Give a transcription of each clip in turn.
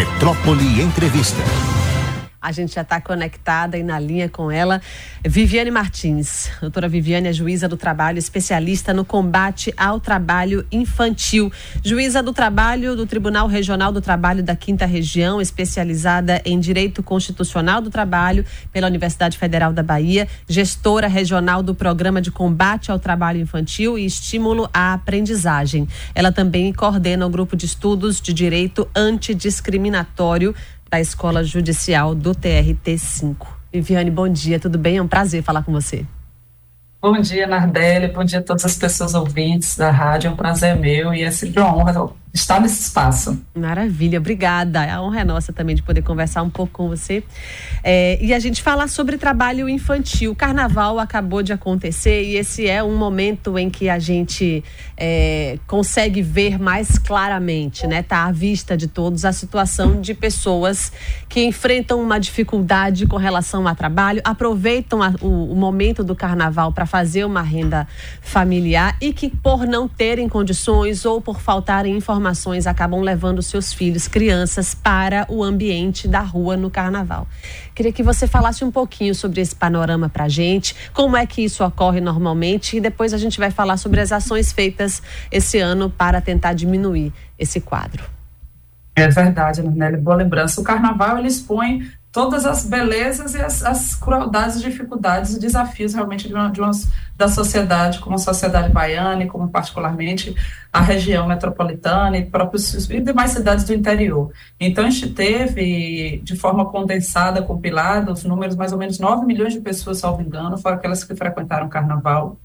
Metrópole Entrevista. A gente já está conectada e na linha com ela. Viviane Martins. Doutora Viviane é juíza do trabalho, especialista no combate ao trabalho infantil. Juíza do trabalho do Tribunal Regional do Trabalho da Quinta Região, especializada em Direito Constitucional do Trabalho pela Universidade Federal da Bahia, gestora regional do Programa de Combate ao Trabalho Infantil e Estímulo à Aprendizagem. Ela também coordena o grupo de estudos de direito antidiscriminatório da Escola Judicial do TRT5. Viviane, bom dia, tudo bem? É um prazer falar com você. Bom dia, Nardelli, bom dia a todas as pessoas ouvintes da rádio, é um prazer meu e é sempre uma honra estar nesse espaço. Maravilha, obrigada. A honra é nossa também de poder conversar um pouco com você. É, e a gente falar sobre trabalho infantil. O carnaval acabou de acontecer e esse é um momento em que a gente é, consegue ver mais claramente, né? Tá à vista de todos a situação de pessoas que enfrentam uma dificuldade com relação ao trabalho, aproveitam a, o, o momento do carnaval para fazer uma renda familiar e que por não terem condições ou por faltarem informações informações acabam levando seus filhos, crianças, para o ambiente da rua no carnaval. Queria que você falasse um pouquinho sobre esse panorama para a gente, como é que isso ocorre normalmente e depois a gente vai falar sobre as ações feitas esse ano para tentar diminuir esse quadro. É verdade, Nelly, boa lembrança. O carnaval ele expõe todas as belezas e as, as crueldades, dificuldades e desafios realmente de uma, de uma, da sociedade, como a sociedade baiana e como particularmente a região metropolitana e próprios e demais cidades do interior. Então a gente teve de forma condensada, compilada, os números mais ou menos 9 milhões de pessoas, salvo engano, fora aquelas que frequentaram o carnaval.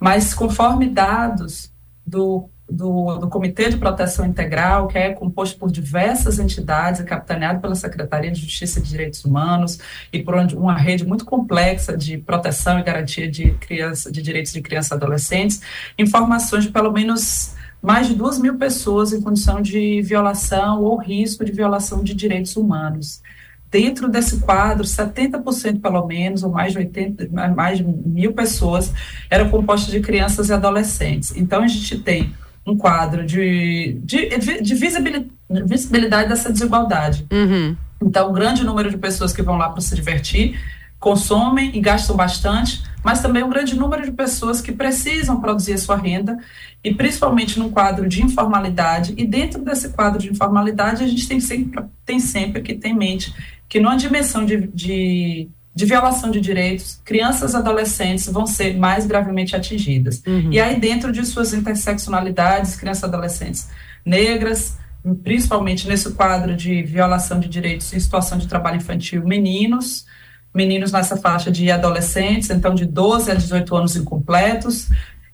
Mas conforme dados do do, do Comitê de Proteção Integral, que é composto por diversas entidades, capitaneado pela Secretaria de Justiça e Direitos Humanos e por uma rede muito complexa de proteção e garantia de, criança, de direitos de crianças e adolescentes, informações de pelo menos mais de duas mil pessoas em condição de violação ou risco de violação de direitos humanos. Dentro desse quadro, 70% pelo menos, ou mais de 80, mais de mil pessoas, eram compostas de crianças e adolescentes. Então, a gente tem um quadro de, de, de visibilidade, dessa desigualdade. Uhum. Então, um grande número de pessoas que vão lá para se divertir consomem e gastam bastante, mas também um grande número de pessoas que precisam produzir a sua renda, e principalmente num quadro de informalidade. E dentro desse quadro de informalidade, a gente tem sempre, tem sempre que ter em mente que numa dimensão de, de de violação de direitos, crianças e adolescentes vão ser mais gravemente atingidas. Uhum. E aí, dentro de suas interseccionalidades, crianças e adolescentes negras, principalmente nesse quadro de violação de direitos em situação de trabalho infantil, meninos, meninos nessa faixa de adolescentes, então de 12 a 18 anos incompletos,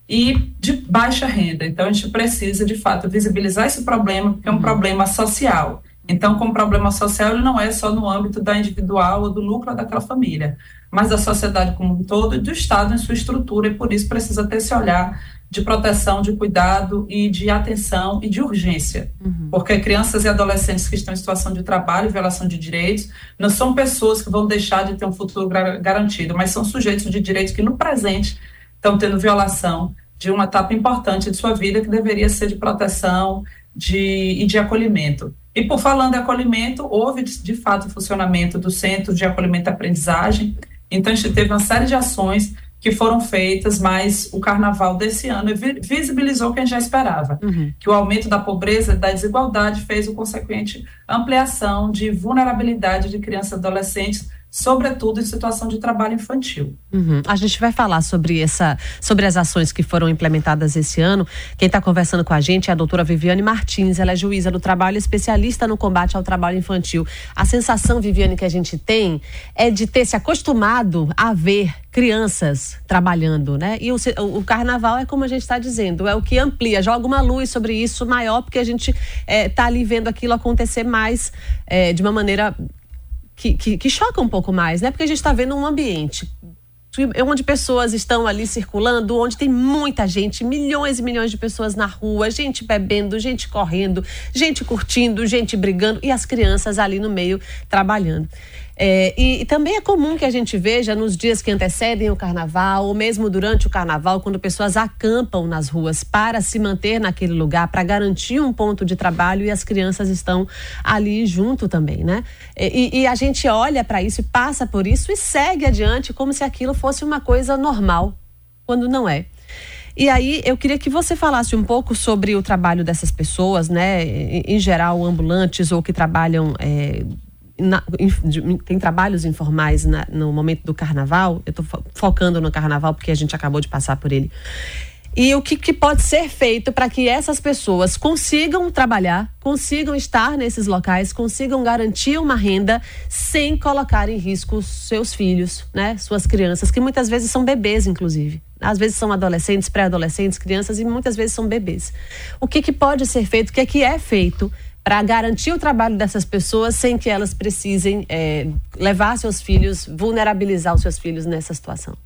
e de baixa renda. Então, a gente precisa, de fato, visibilizar esse problema, porque é um uhum. problema social. Então, como problema social, ele não é só no âmbito da individual ou do núcleo daquela família, mas da sociedade como um todo e do Estado em sua estrutura, e por isso precisa ter esse olhar de proteção, de cuidado e de atenção e de urgência. Uhum. Porque crianças e adolescentes que estão em situação de trabalho e violação de direitos não são pessoas que vão deixar de ter um futuro garantido, mas são sujeitos de direitos que no presente estão tendo violação de uma etapa importante de sua vida que deveria ser de proteção de, e de acolhimento. E por falando em acolhimento, houve de fato o funcionamento do Centro de Acolhimento e Aprendizagem. Então, a gente teve uma série de ações que foram feitas, mas o carnaval desse ano visibilizou o que a gente já esperava, uhum. que o aumento da pobreza e da desigualdade fez o consequente ampliação de vulnerabilidade de crianças e adolescentes sobretudo em situação de trabalho infantil. Uhum. A gente vai falar sobre essa, sobre as ações que foram implementadas esse ano. Quem está conversando com a gente é a doutora Viviane Martins, ela é juíza do trabalho, especialista no combate ao trabalho infantil. A sensação, Viviane, que a gente tem é de ter se acostumado a ver crianças trabalhando, né? E o, o carnaval é como a gente está dizendo, é o que amplia, joga uma luz sobre isso maior, porque a gente está é, tá ali vendo aquilo acontecer mais é, de uma maneira que, que, que choca um pouco mais, né? Porque a gente está vendo um ambiente onde pessoas estão ali circulando, onde tem muita gente, milhões e milhões de pessoas na rua, gente bebendo, gente correndo, gente curtindo, gente brigando e as crianças ali no meio trabalhando. É, e, e, também é comum que a gente veja nos dias que antecedem o carnaval, ou mesmo durante o carnaval, quando pessoas acampam nas ruas para se manter naquele lugar, para garantir um ponto de trabalho e as crianças estão ali junto também, né? E, e a gente olha para isso e passa por isso e segue adiante como se aquilo fosse uma coisa normal, quando não é. E aí eu queria que você falasse um pouco sobre o trabalho dessas pessoas, né? Em, geral, ambulantes ou que trabalham. É, na, em, tem trabalhos informais na, no momento do carnaval. Eu estou focando no carnaval porque a gente acabou de passar por ele. E o que, que pode ser feito para que essas pessoas consigam trabalhar, consigam estar nesses locais, consigam garantir uma renda sem colocar em risco seus filhos, né? Suas crianças, que muitas vezes são bebês, inclusive. Às vezes são adolescentes, pré-adolescentes, crianças e muitas vezes são bebês. O que, que pode ser feito, o que é que é feito para garantir o trabalho dessas pessoas sem que elas precisem é, levar seus filhos, vulnerabilizar os seus filhos nessa situação?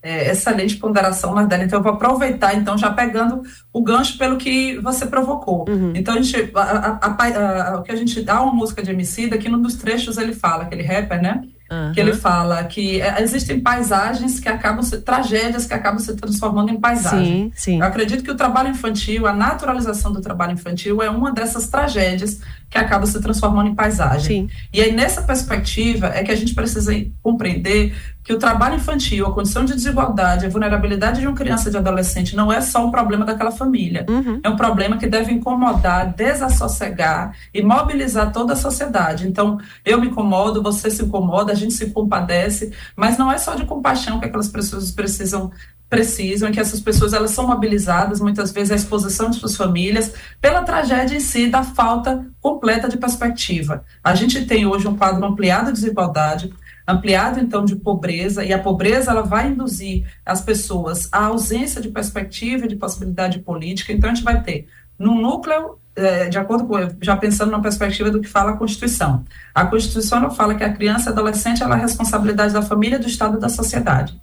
É, excelente ponderação, Mardela. Então, eu vou aproveitar, então, já pegando o gancho pelo que você provocou. Uhum. Então, a gente, a, a, a, o que a gente dá uma música de Emicida, que num dos trechos ele fala, aquele rapper, né? Uhum. Que ele fala que é, existem paisagens que acabam se, tragédias que acabam se transformando em paisagem. Sim, sim. Eu acredito que o trabalho infantil, a naturalização do trabalho infantil é uma dessas tragédias que acaba se transformando em paisagem. Sim. E aí, nessa perspectiva, é que a gente precisa compreender que o trabalho infantil, a condição de desigualdade, a vulnerabilidade de uma criança e de adolescente não é só um problema daquela família. Uhum. É um problema que deve incomodar, desassossegar e mobilizar toda a sociedade. Então, eu me incomodo, você se incomoda, a gente se compadece, mas não é só de compaixão que aquelas pessoas precisam precisam, que essas pessoas elas são mobilizadas muitas vezes à exposição de suas famílias pela tragédia em si da falta completa de perspectiva. A gente tem hoje um quadro ampliado de desigualdade, ampliado então de pobreza, e a pobreza ela vai induzir as pessoas à ausência de perspectiva e de possibilidade política. Então a gente vai ter no núcleo é, de acordo com, já pensando na perspectiva do que fala a Constituição. A Constituição não fala que a criança e adolescente ela é responsabilidade da família, do Estado e da sociedade.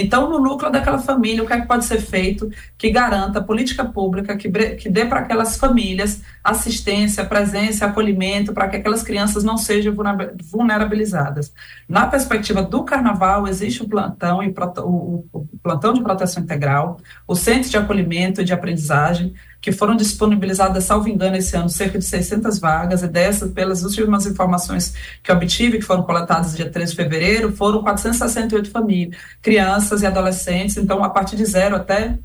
Então, no núcleo daquela família, o que, é que pode ser feito que garanta política pública, que, que dê para aquelas famílias assistência, presença, acolhimento, para que aquelas crianças não sejam vulnerabilizadas. Na perspectiva do carnaval, existe o plantão, e o, o plantão de proteção integral, o centro de acolhimento e de aprendizagem, que foram disponibilizadas, salvo engano, esse ano, cerca de 600 vagas, e dessas, pelas últimas informações que obtive, que foram coletadas dia 13 de fevereiro, foram 468 famílias, crianças e adolescentes, então, a partir de zero até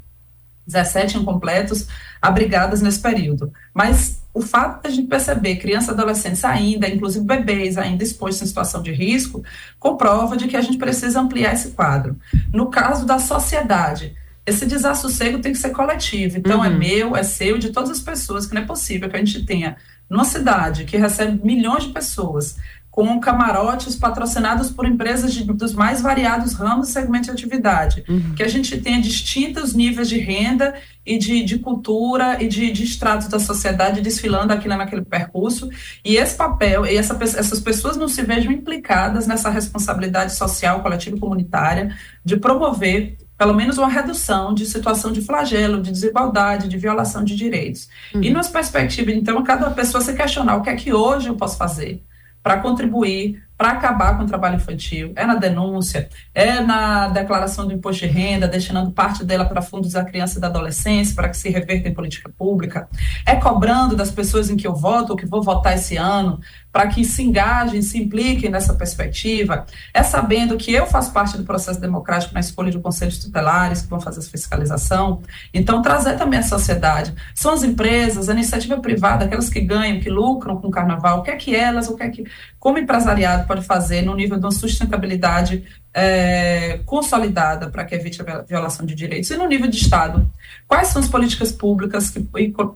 17 incompletos, abrigadas nesse período. Mas o fato de a gente perceber crianças e adolescentes ainda, inclusive bebês, ainda expostos em situação de risco, comprova de que a gente precisa ampliar esse quadro. No caso da sociedade, esse desassossego tem que ser coletivo. Então, é uhum. é meu, é seu, de todas as pessoas, que não é possível que a gente tenha numa cidade que recebe milhões de pessoas, com camarotes patrocinados por empresas de, dos mais variados ramos e segmentos de atividade, uhum. que a gente tenha distintos níveis de renda e de, de cultura e de, de estratos da sociedade desfilando aqui naquele percurso, e esse papel, e essa, essas pessoas não se vejam implicadas nessa responsabilidade social, coletiva e comunitária de promover pelo menos uma redução de situação de flagelo, de desigualdade, de violação de direitos. Uhum. E nas perspectivas, então, cada pessoa se questionar o que é que hoje eu posso fazer para contribuir para acabar com o trabalho infantil. É na denúncia, é na declaração do imposto de renda, destinando parte dela para fundos da criança e da adolescência, para que se reverta em política pública. É cobrando das pessoas em que eu voto ou que vou votar esse ano, para que se engajem, se impliquem nessa perspectiva. É sabendo que eu faço parte do processo democrático na escolha de conselhos tutelares que vão fazer essa fiscalização. Então, trazer também a sociedade. São as empresas, a iniciativa privada, aquelas que ganham, que lucram com o carnaval, o que é que elas, o que é que, como empresariado, pode fazer no nível de uma sustentabilidade é, consolidada para que evite a violação de direitos e no nível de Estado. Quais são as políticas públicas, que,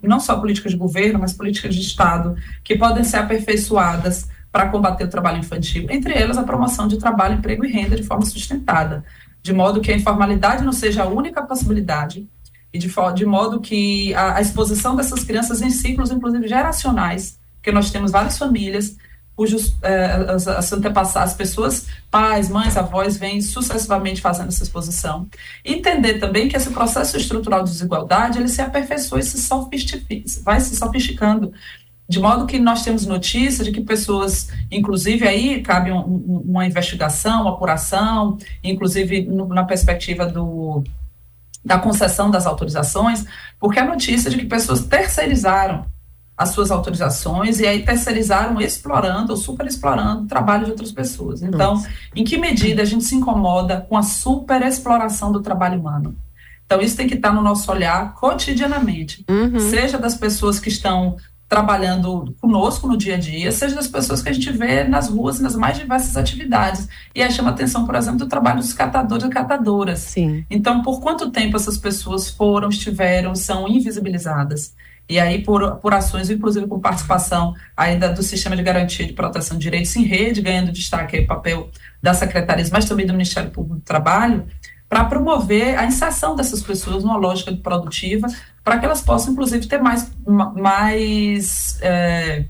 não só políticas de governo, mas políticas de Estado, que podem ser aperfeiçoadas para combater o trabalho infantil? Entre elas, a promoção de trabalho, emprego e renda de forma sustentada, de modo que a informalidade não seja a única possibilidade e de, de modo que a, a exposição dessas crianças em ciclos, inclusive geracionais, porque nós temos várias famílias cujos é, as, as antepassadas, as pessoas, pais, mães, avós, vêm sucessivamente fazendo essa exposição. Entender também que esse processo estrutural de desigualdade, ele se aperfeiçoa e se sofistifica, vai se sofisticando. de modo que nós temos notícia de que pessoas, inclusive aí cabe um, uma investigação, uma apuração, inclusive no, na perspectiva do, da concessão das autorizações, porque a notícia de que pessoas terceirizaram as suas autorizações e aí terceirizaram explorando ou superexplorando o trabalho de outras pessoas. Então, Nossa. em que medida a gente se incomoda com a superexploração do trabalho humano? Então, isso tem que estar no nosso olhar cotidianamente, uhum. seja das pessoas que estão trabalhando conosco no dia a dia, seja das pessoas que a gente vê nas ruas, nas mais diversas atividades. E aí chama atenção, por exemplo, do trabalho dos catadores e catadoras. Sim. Então, por quanto tempo essas pessoas foram, estiveram, são invisibilizadas? E aí, por, por ações, inclusive com participação ainda do Sistema de Garantia de Proteção de Direitos em Rede, ganhando destaque aí o papel das secretarias, mas também do Ministério Público do Trabalho, para promover a inserção dessas pessoas numa lógica produtiva, para que elas possam, inclusive, ter mais, mais é,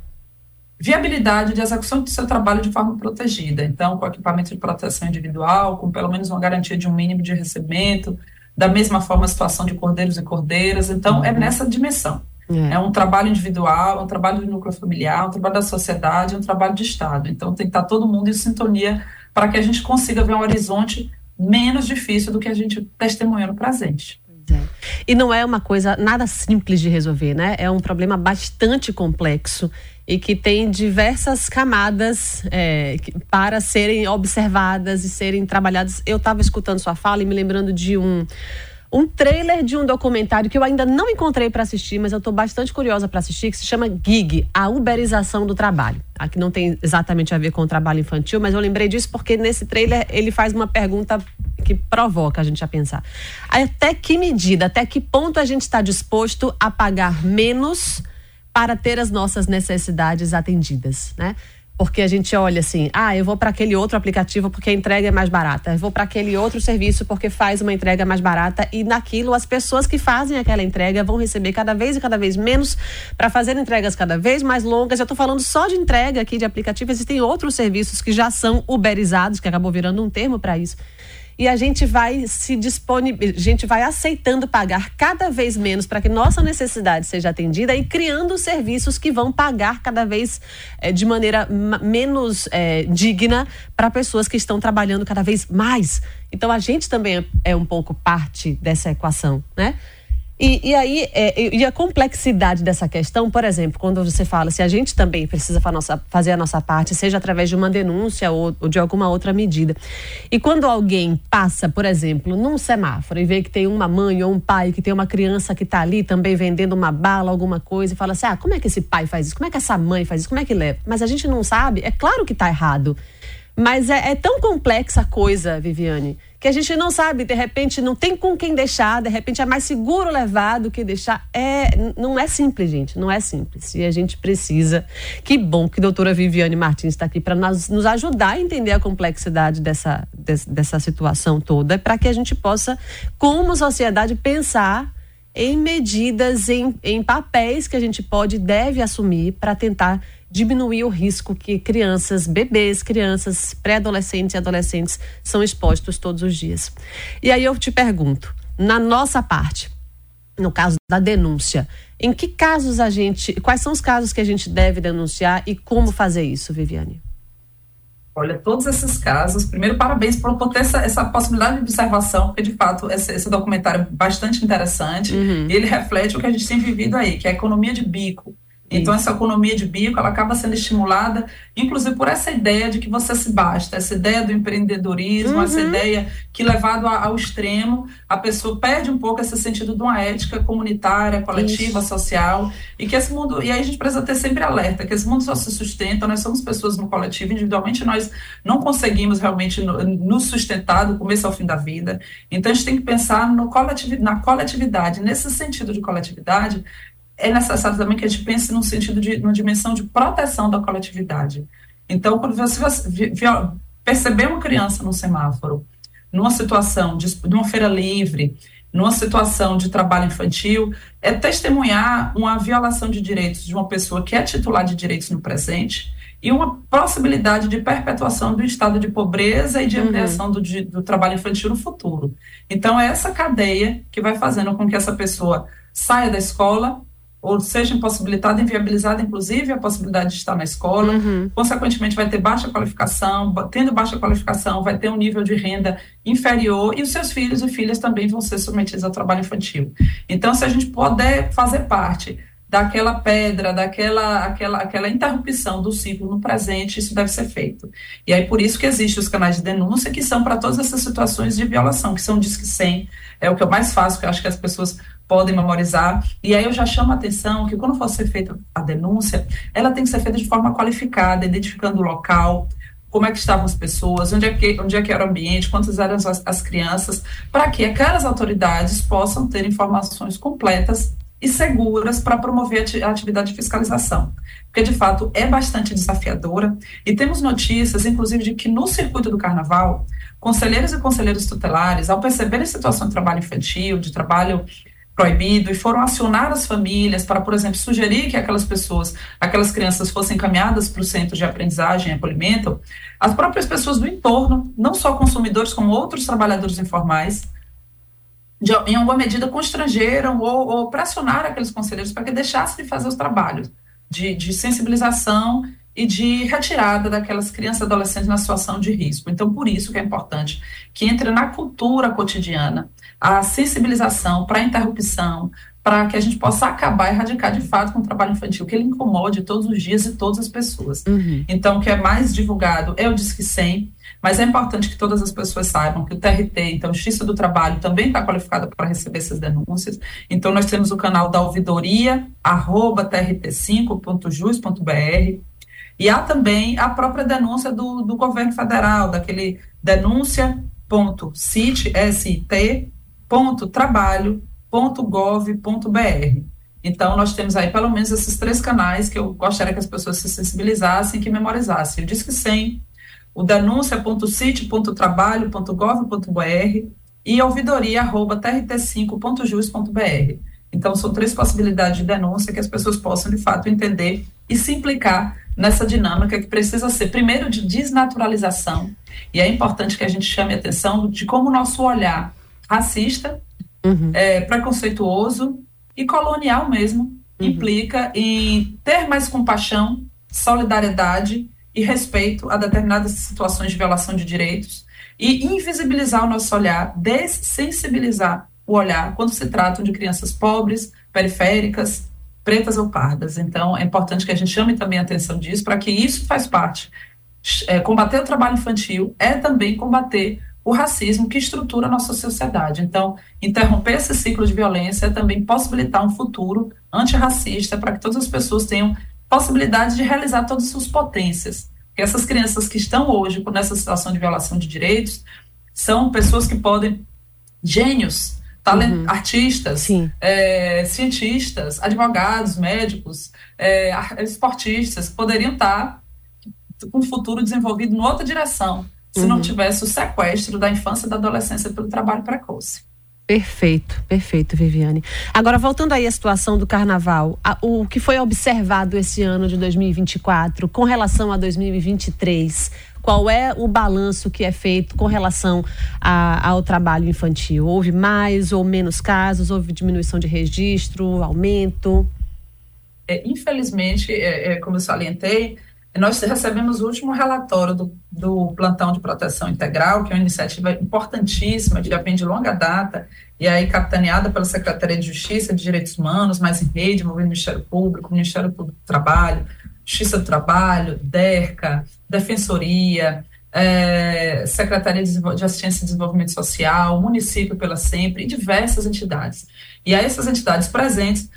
viabilidade de execução do seu trabalho de forma protegida. Então, com equipamento de proteção individual, com pelo menos uma garantia de um mínimo de recebimento, da mesma forma a situação de cordeiros e cordeiras. Então, é uhum. é nessa dimensão. É. é. um trabalho individual, é um trabalho de núcleo familiar, é um trabalho da sociedade, é um trabalho de Estado. Então tem que estar todo mundo em sintonia para que a gente consiga ver um horizonte menos difícil do que a gente testemunhou no presente. É. E não é uma coisa nada simples de resolver, né? É um problema bastante complexo e que tem diversas camadas é, para serem observadas e serem trabalhadas. Eu estava escutando sua fala e me lembrando de um um trailer de um documentário que eu ainda não encontrei para assistir, mas eu estou bastante curiosa para assistir, que se chama Gig, a uberização do trabalho. Aqui não tem exatamente a ver com o trabalho infantil, mas eu lembrei disso porque nesse trailer ele faz uma pergunta que provoca a gente a pensar. Até que medida, até que ponto a gente está disposto a pagar menos para ter as nossas necessidades atendidas, né? Porque a gente olha assim, ah, eu vou para aquele outro aplicativo porque a entrega é mais barata. Eu vou para aquele outro serviço porque faz uma entrega mais barata. E naquilo, as pessoas que fazem aquela entrega vão receber cada vez e cada vez menos para fazer entregas cada vez mais longas. Eu estou falando só de entrega aqui de aplicativo. Existem outros serviços que já são uberizados, que acabou virando um termo para isso e a gente vai se disponibilizar, a gente vai aceitando pagar cada vez menos para que nossa necessidade seja atendida e criando serviços que vão pagar cada vez é, de maneira menos é, digna para pessoas que estão trabalhando cada vez mais. Então a gente também é um pouco parte dessa equação, né? E, e aí, é, e a complexidade dessa questão, por exemplo, quando você fala se a gente também precisa fazer a nossa parte, seja através de uma denúncia ou, ou de alguma outra medida. E quando alguém passa, por exemplo, num semáforo e vê que tem uma mãe ou um pai, que tem uma criança que está ali também vendendo uma bala, alguma coisa, e fala assim: ah, como é que esse pai faz isso? Como é que essa mãe faz isso? Como é que leva? Mas a gente não sabe, é claro que está errado. Mas é, é tão complexa a coisa, Viviane, que a gente não sabe, de repente não tem com quem deixar, de repente é mais seguro levar do que deixar. É, não é simples, gente, não é simples. E a gente precisa. Que bom que a doutora Viviane Martins está aqui para nos ajudar a entender a complexidade dessa, dessa situação toda, para que a gente possa, como sociedade, pensar em medidas, em, em papéis que a gente pode e deve assumir para tentar diminuir o risco que crianças, bebês, crianças, pré-adolescentes e adolescentes são expostos todos os dias. E aí eu te pergunto, na nossa parte, no caso da denúncia, em que casos a gente, quais são os casos que a gente deve denunciar e como fazer isso, Viviane? Olha, todos esses casos, primeiro, parabéns por, por ter essa, essa, possibilidade de observação, porque de fato esse, esse documentário é bastante interessante uhum. e ele reflete o que a gente tem vivido aí, que é a economia de bico. Então, essa economia de bico, ela acaba sendo estimulada, inclusive por essa ideia de que você se basta, essa ideia do empreendedorismo, uhum. essa ideia que, levado ao extremo, a pessoa perde um pouco esse sentido de uma ética comunitária, coletiva, Isso. social, e que esse mundo, e aí a gente precisa ter sempre alerta, que esse mundo só se sustenta, nós somos pessoas no coletivo, individualmente nós não conseguimos realmente nos sustentar do começo ao fim da vida, então a gente tem que pensar no coletivo, na coletividade, nesse sentido de coletividade, é necessário também que a gente pense num sentido de, numa dimensão de proteção da coletividade. Então, quando você, perceber uma criança no semáforo, numa situação de, de uma feira livre, numa situação de trabalho infantil, é testemunhar uma violação de direitos de uma pessoa que é titular de direitos no presente e uma possibilidade de perpetuação do estado de pobreza e de uhum. ampliação do, de, do trabalho infantil no futuro. Então, é essa cadeia que vai fazendo com que essa pessoa saia da escola, ou seja impossibilitada, inviabilizada, inclusive, a possibilidade de estar na escola. Uhum. Consequentemente, vai ter baixa qualificação, tendo baixa qualificação, vai ter um nível de renda inferior e os seus filhos e filhas também vão ser submetidos ao trabalho infantil. Então, se a gente puder fazer parte daquela pedra, daquela aquela, aquela interrupção do ciclo no presente, isso deve ser feito. E aí por isso que existem os canais de denúncia que são para todas essas situações de violação, que são Disque 100, é o que eu mais faço, que eu acho que as pessoas podem memorizar. E aí eu já chamo a atenção que quando for ser feita a denúncia, ela tem que ser feita de forma qualificada, identificando o local, como é que estavam as pessoas, onde é que, onde é que era o ambiente, quantas eram as, as crianças, para que aquelas autoridades possam ter informações completas e seguras para promover a atividade de fiscalização. Porque, de fato, é bastante desafiadora. E temos notícias, inclusive, de que no circuito do carnaval, conselheiros e conselheiros tutelares, ao perceberem situação de trabalho infantil, de trabalho proibido e foram acionar as famílias para, por exemplo, sugerir que aquelas pessoas, aquelas crianças fossem encaminhadas para o centro de aprendizagem e acolhimento, as próprias pessoas do entorno, não só consumidores, como outros trabalhadores informais, de, em alguma medida constrangeram ou, ou pressionaram aqueles conselheiros para que deixassem de fazer os trabalhos de, de sensibilização e de retirada daquelas crianças e adolescentes na situação de risco. Então, por isso que é importante que entre na cultura cotidiana a sensibilização para a interrupção, para que a gente possa acabar e erradicar de fato com o trabalho infantil, que ele incomode todos os dias e todas as pessoas. Uhum. Então, o que é mais divulgado é o Disque 100, mas é importante que todas as pessoas saibam que o TRT, então Justiça do Trabalho, também está qualificada para receber essas denúncias. Então, nós temos o canal da ouvidoria, arroba trt5.jus.br, e há também a própria denúncia do, do governo federal, daquele denúncia.cit.trabalho.gov.br. Então, nós temos aí pelo menos esses três canais que eu gostaria que as pessoas se sensibilizassem, que memorizassem. O Disque 100, o denúncia.cit.trabalho.gov.br e a ouvidoria.trt5.jus.br. Então, são três possibilidades de denúncia que as pessoas possam, de fato, entender e se implicar nessa dinâmica que precisa ser, primeiro, de desnaturalização, e é importante que a gente chame a atenção de como o nosso olhar racista, uhum. é, preconceituoso e colonial mesmo uhum. implica em ter mais compaixão, solidariedade e respeito a determinadas situações de violação de direitos e invisibilizar o nosso olhar, dessensibilizar o olhar quando se tratam de crianças pobres, periféricas, pretas ou pardas. Então, é importante que a gente chame também a atenção disso, para que isso faz parte. É, combater o trabalho infantil é também combater o racismo que estrutura a nossa sociedade. Então, interromper esse ciclo de violência é também possibilitar um futuro antirracista para que todas as pessoas tenham possibilidade de realizar todas as suas potências. Porque essas crianças que estão hoje nessa situação de violação de direitos são pessoas que podem, gênios, talent, uhum. artistas, é, cientistas, advogados, médicos, é, esportistas, poderiam estar com um futuro desenvolvido em outra direção, se uhum. não tivesse o sequestro da infância e da adolescência pelo trabalho precoce. Perfeito, perfeito, Viviane. Agora, voltando aí à situação do carnaval, a, o que foi observado esse ano de 2024 com relação a 2023, qual é o balanço que é feito com relação a, ao trabalho infantil? Houve mais ou menos casos? Houve diminuição de registro, aumento? É, infelizmente, é, é, como eu salientei, nós recebemos o último relatório do, do, Plantão de Proteção Integral, que é uma iniciativa importantíssima, de vem de longa data, e aí capitaneada pela Secretaria de Justiça e de Direitos Humanos, mas em rede, envolvendo o Ministério Público, Ministério Público do Trabalho, Justiça do Trabalho, DERCA, Defensoria, é, Secretaria de Assistência e Desenvolvimento Social, Município pela Sempre e diversas entidades. E essas entidades presentes,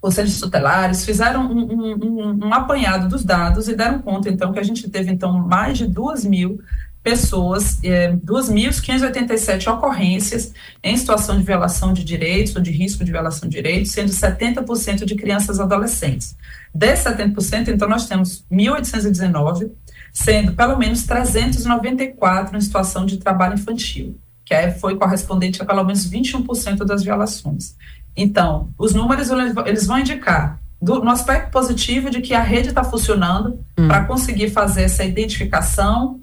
conselhos tutelares, fizeram um, um, um, apanhado dos dados e deram conta, então, que a gente teve, então, mais de duas mil pessoas, é, 2.587 ocorrências em situação de violação de direitos ou de risco de violação de direitos, sendo 70% de crianças e adolescentes. Desses 70%, então, nós temos 1.819, sendo pelo menos 394 em situação de trabalho infantil, que é, foi correspondente a pelo menos 21% das violações. Então, os números eles vão indicar do, no aspecto positivo de que a rede está funcionando hum. para conseguir fazer essa identificação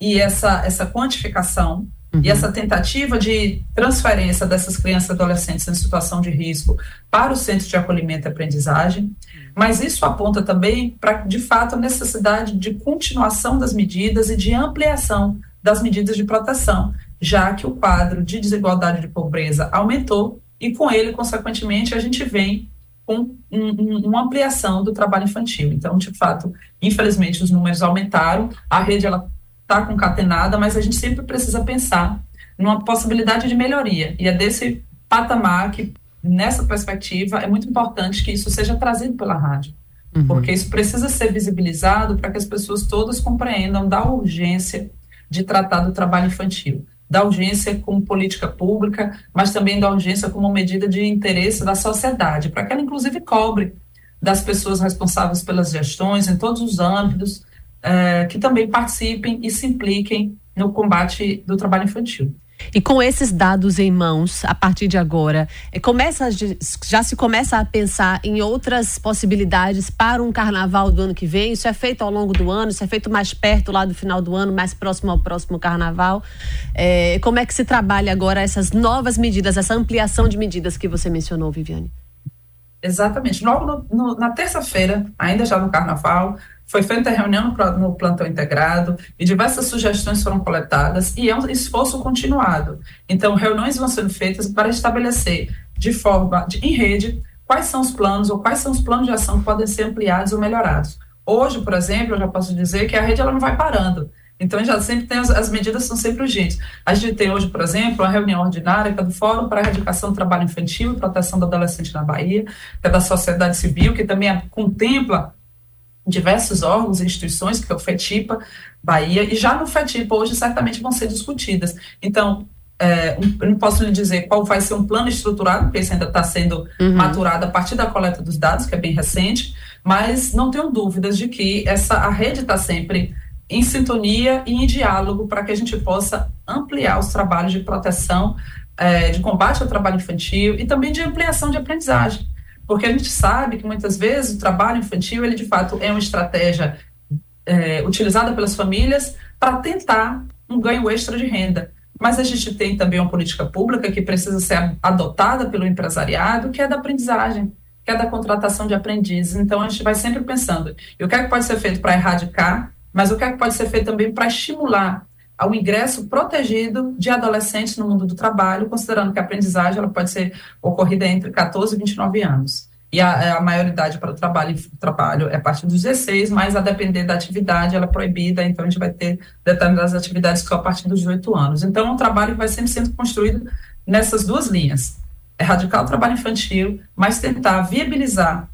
e essa, essa quantificação Uhum. E essa tentativa de transferência dessas crianças e adolescentes em situação de risco para o centro de acolhimento e aprendizagem. Mas isso aponta também para, de fato, a necessidade de continuação das medidas e de ampliação das medidas de proteção, já que o quadro de desigualdade de pobreza aumentou e, com ele, consequentemente, a gente vem com um, um, uma ampliação do trabalho infantil. Então, de fato, infelizmente, os números aumentaram, a rede ela está concatenada, mas a gente sempre precisa pensar numa possibilidade de melhoria. E é desse patamar que, nessa perspectiva, é muito importante que isso seja trazido pela rádio. Uhum. Porque isso precisa ser visibilizado para que as pessoas todas compreendam da urgência de tratar do trabalho infantil, da urgência como política pública, mas também da urgência como medida de interesse da sociedade, para que ela, inclusive, cobre das pessoas responsáveis pelas gestões em todos os âmbitos, é, que também participem e se impliquem no combate do trabalho infantil. E com esses dados em mãos, a partir de agora, é, começa, já se começa a pensar em outras possibilidades para um carnaval do ano que vem? Isso é feito ao longo do ano? Isso é feito mais perto lá do final do ano, mais próximo ao próximo carnaval? É, como é que se trabalha agora essas novas medidas, essa ampliação de medidas que você mencionou, Viviane? Exatamente. Logo no, no, na terça-feira, ainda já no carnaval, foi feita a reunião no plantão integrado e diversas sugestões foram coletadas e é um esforço continuado. Então, reuniões vão sendo feitas para estabelecer de forma, de, em rede, quais são os planos ou quais são os planos de ação que podem ser ampliados ou melhorados. Hoje, por exemplo, eu já posso dizer que a rede ela não vai parando. Então, já sempre tem as, as, medidas são sempre urgentes. A gente tem hoje, por exemplo, a reunião ordinária que é do Fórum para a Erradicação do Trabalho Infantil e Proteção do Adolescente na Bahia, que é da sociedade civil, que também contempla diversos órgãos e instituições, que é o FETIPA, Bahia, e já no FETIPA hoje certamente vão ser discutidas. Então, é, eu não posso lhe dizer qual vai ser um plano estruturado, porque isso ainda está sendo uhum. maturado a partir da coleta dos dados, que é bem recente, mas não tenho dúvidas de que essa, a rede está sempre em sintonia e em diálogo para que a gente possa ampliar os trabalhos de proteção, é, de combate ao trabalho infantil e também de ampliação de aprendizagem porque a gente sabe que muitas vezes o trabalho infantil, ele de fato é uma estratégia é, utilizada pelas famílias para tentar um ganho extra de renda. Mas a gente tem também uma política pública que precisa ser adotada pelo empresariado, que é da aprendizagem, que é da contratação de aprendizes. Então a gente vai sempre pensando, e o que é que pode ser feito para erradicar, mas o que é que pode ser feito também para estimular ao ingresso protegido de adolescentes no mundo do trabalho, considerando que a aprendizagem ela pode ser ocorrida entre 14 e 29 anos. E a, a maioridade para o trabalho, trabalho é a partir dos 16, mas a depender da atividade, ela é proibida, então a gente vai ter determinadas atividades só a partir dos 18 anos. Então é um trabalho que vai sempre sendo construído nessas duas linhas. Erradicar o trabalho infantil, mas tentar viabilizar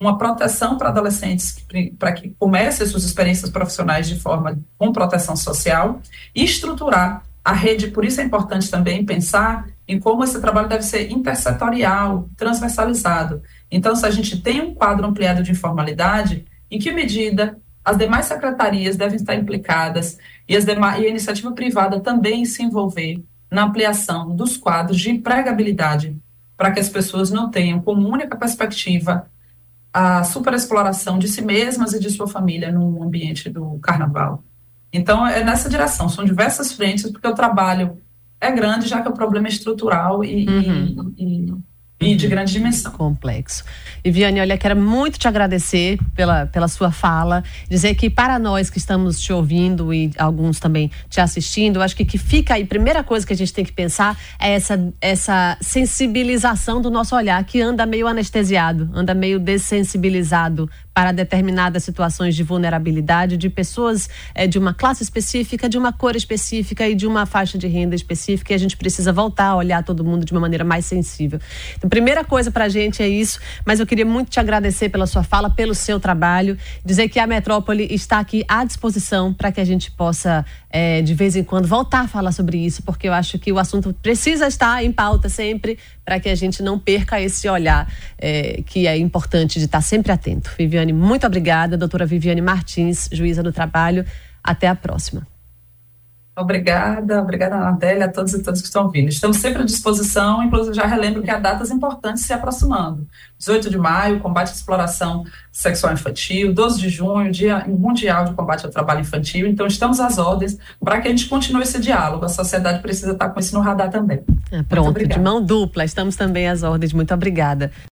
uma proteção para adolescentes para que comecem suas experiências profissionais de forma com proteção social e estruturar a rede. Por isso é importante também pensar em como esse trabalho deve ser intersetorial, transversalizado. Então, se a gente tem um quadro ampliado de informalidade, em que medida as demais secretarias devem estar implicadas e, as demais, e a iniciativa privada também se envolver na ampliação dos quadros de empregabilidade, para que as pessoas não tenham como única perspectiva a superexploração de si mesmas e de sua família no ambiente do carnaval. Então, é nessa direção, são diversas frentes, porque o trabalho é grande, já que o problema é estrutural e, uhum. e, e de grande dimensão. Complexo. E Viane, olha, quero muito te agradecer pela, pela sua fala, dizer que para nós que estamos te ouvindo e alguns também te assistindo, acho que que fica aí, primeira coisa que a gente tem que pensar é essa, essa sensibilização do nosso olhar, que anda meio anestesiado, anda meio dessensibilizado para determinadas situações de vulnerabilidade de pessoas é, de uma classe específica, de uma cor específica e de uma faixa de renda específica. E a gente precisa voltar a olhar todo mundo de uma maneira mais sensível. Então, primeira coisa para a gente é isso, mas eu queria muito te agradecer pela sua fala, pelo seu trabalho, dizer que a Metrópole está aqui à disposição para que a gente possa, é, de vez em quando, voltar a falar sobre isso, porque eu acho que o assunto precisa estar em pauta sempre para que a gente não perca esse olhar é, que é importante de estar sempre atento. Viviane, muito obrigada. Doutora Viviane Martins, juíza do trabalho. Até a próxima. Obrigada, obrigada, Adélia, a todos e todas que estão vindo. Estamos sempre à disposição, inclusive já relembro que há datas importantes se aproximando. 18 de maio, combate à exploração sexual infantil, 12 de junho, Dia Mundial de Combate ao Trabalho Infantil. Então, estamos às ordens para que a gente continue esse diálogo. A sociedade precisa estar com isso no radar também. É, pronto, de mão dupla, estamos também às ordens. Muito obrigada.